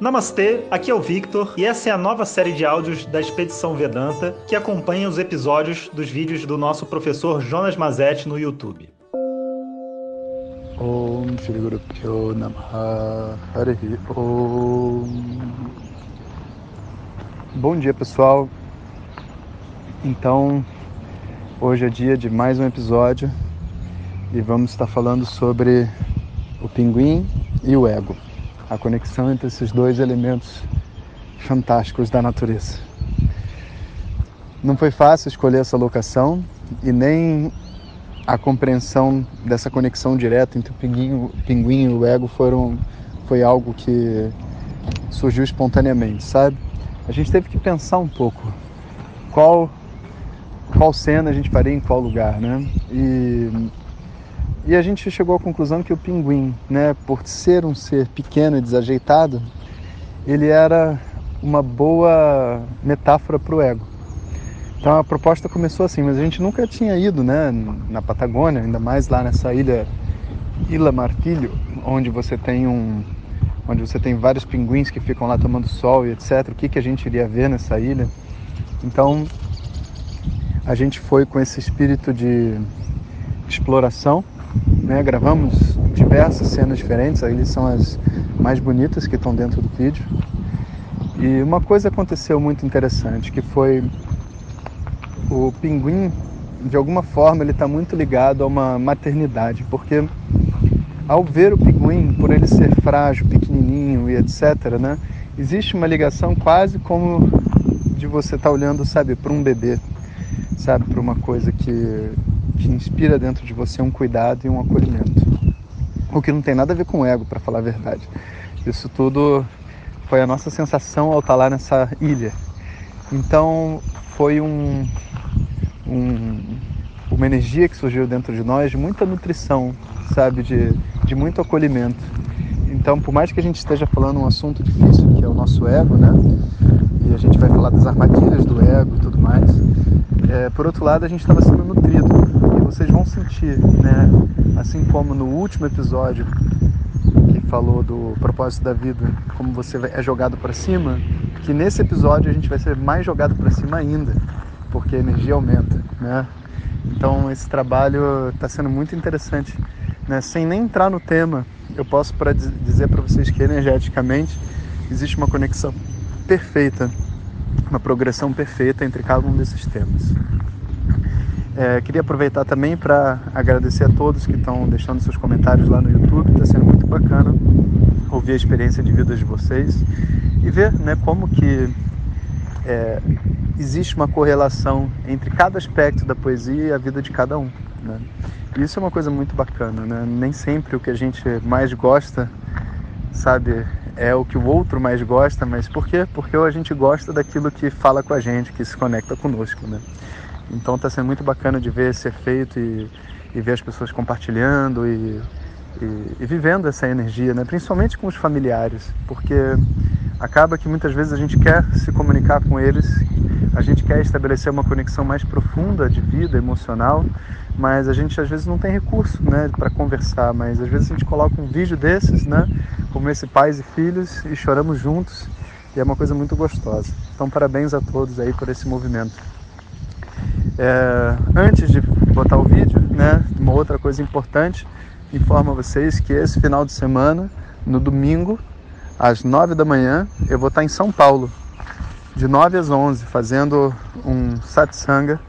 Namastê, aqui é o Victor e essa é a nova série de áudios da Expedição Vedanta que acompanha os episódios dos vídeos do nosso professor Jonas Mazetti no YouTube. Om Shri Guru Pyo Namaha Harihi Om. Bom dia pessoal, então hoje é dia de mais um episódio e vamos estar falando sobre o pinguim e o ego a conexão entre esses dois elementos fantásticos da natureza. Não foi fácil escolher essa locação e nem a compreensão dessa conexão direta entre o pinguim, o pinguim e o ego foram, foi algo que surgiu espontaneamente, sabe? A gente teve que pensar um pouco qual qual cena a gente faria em qual lugar, né? E e a gente chegou à conclusão que o pinguim, né, por ser um ser pequeno e desajeitado, ele era uma boa metáfora para o ego. Então a proposta começou assim, mas a gente nunca tinha ido, né, na Patagônia, ainda mais lá nessa ilha Ilha Martilho, onde você tem um onde você tem vários pinguins que ficam lá tomando sol e etc. O que que a gente iria ver nessa ilha? Então a gente foi com esse espírito de exploração né? Gravamos diversas cenas diferentes, aí são as mais bonitas que estão dentro do vídeo. E uma coisa aconteceu muito interessante, que foi o pinguim, de alguma forma, ele está muito ligado a uma maternidade, porque ao ver o pinguim, por ele ser frágil, pequenininho e etc, né? Existe uma ligação quase como de você estar tá olhando, sabe, para um bebê, sabe, para uma coisa que que inspira dentro de você um cuidado e um acolhimento. O que não tem nada a ver com ego, para falar a verdade. Isso tudo foi a nossa sensação ao estar lá nessa ilha. Então foi um, um, uma energia que surgiu dentro de nós de muita nutrição, sabe, de, de muito acolhimento. Então, por mais que a gente esteja falando um assunto difícil, que é o nosso ego, né? E a gente vai falar das armadilhas do ego e tudo mais, é, por outro lado, a gente estava sendo nutrido. Vocês vão sentir, né? Assim como no último episódio que falou do propósito da vida, como você é jogado para cima, que nesse episódio a gente vai ser mais jogado para cima ainda, porque a energia aumenta, né? Então esse trabalho está sendo muito interessante, né? Sem nem entrar no tema, eu posso pra dizer para vocês que energeticamente existe uma conexão perfeita uma progressão perfeita entre cada um desses temas. É, queria aproveitar também para agradecer a todos que estão deixando seus comentários lá no YouTube, está sendo muito bacana ouvir a experiência de vida de vocês e ver né, como que é, existe uma correlação entre cada aspecto da poesia e a vida de cada um. Né? E isso é uma coisa muito bacana, né? nem sempre o que a gente mais gosta, sabe, é o que o outro mais gosta, mas por quê? Porque a gente gosta daquilo que fala com a gente, que se conecta conosco, né? Então está sendo muito bacana de ver ser feito e, e ver as pessoas compartilhando e, e, e, vivendo essa energia, né? principalmente com os familiares, porque acaba que muitas vezes a gente quer se comunicar com eles, a gente quer estabelecer uma conexão mais profunda de vida emocional, mas a gente às vezes não tem recurso, né, para conversar, mas às vezes a gente coloca um vídeo desses, né, como esse pais e filhos e choramos juntos e é uma coisa muito gostosa. Então parabéns a todos aí por esse movimento. É, antes de botar o vídeo, né, uma outra coisa importante, informo a vocês que esse final de semana, no domingo, às nove da manhã, eu vou estar em São Paulo, de 9 às 11, fazendo um satsanga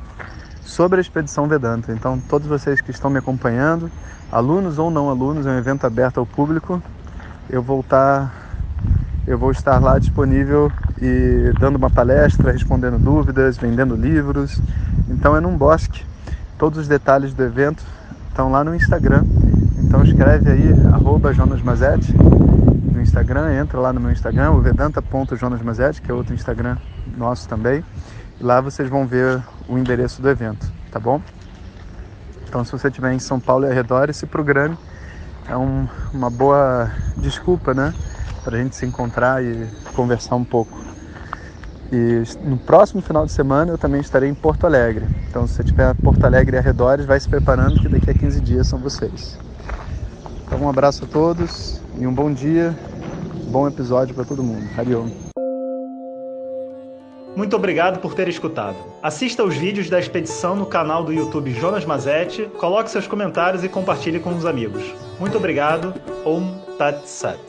sobre a expedição Vedanta. Então, todos vocês que estão me acompanhando, alunos ou não alunos, é um evento aberto ao público. Eu vou estar, eu vou estar lá disponível e dando uma palestra, respondendo dúvidas, vendendo livros. Então, é num bosque. Todos os detalhes do evento estão lá no Instagram. Então, escreve aí, arroba Jonas Mazetti, no Instagram, entra lá no meu Instagram, o vedanta.jonasmazetti, que é outro Instagram nosso também. E lá vocês vão ver o endereço do evento, tá bom? Então, se você estiver em São Paulo e arredores, se programe. É um, uma boa desculpa, né? Para a gente se encontrar e conversar um pouco. E no próximo final de semana eu também estarei em Porto Alegre. Então, se você estiver Porto Alegre e arredores, vai se preparando que daqui a 15 dias são vocês. Então, um abraço a todos e um bom dia Bom episódio para todo mundo. Hariom. Muito obrigado por ter escutado. Assista aos vídeos da expedição no canal do YouTube Jonas Mazetti, coloque seus comentários e compartilhe com os amigos. Muito obrigado. Om Tat Sat.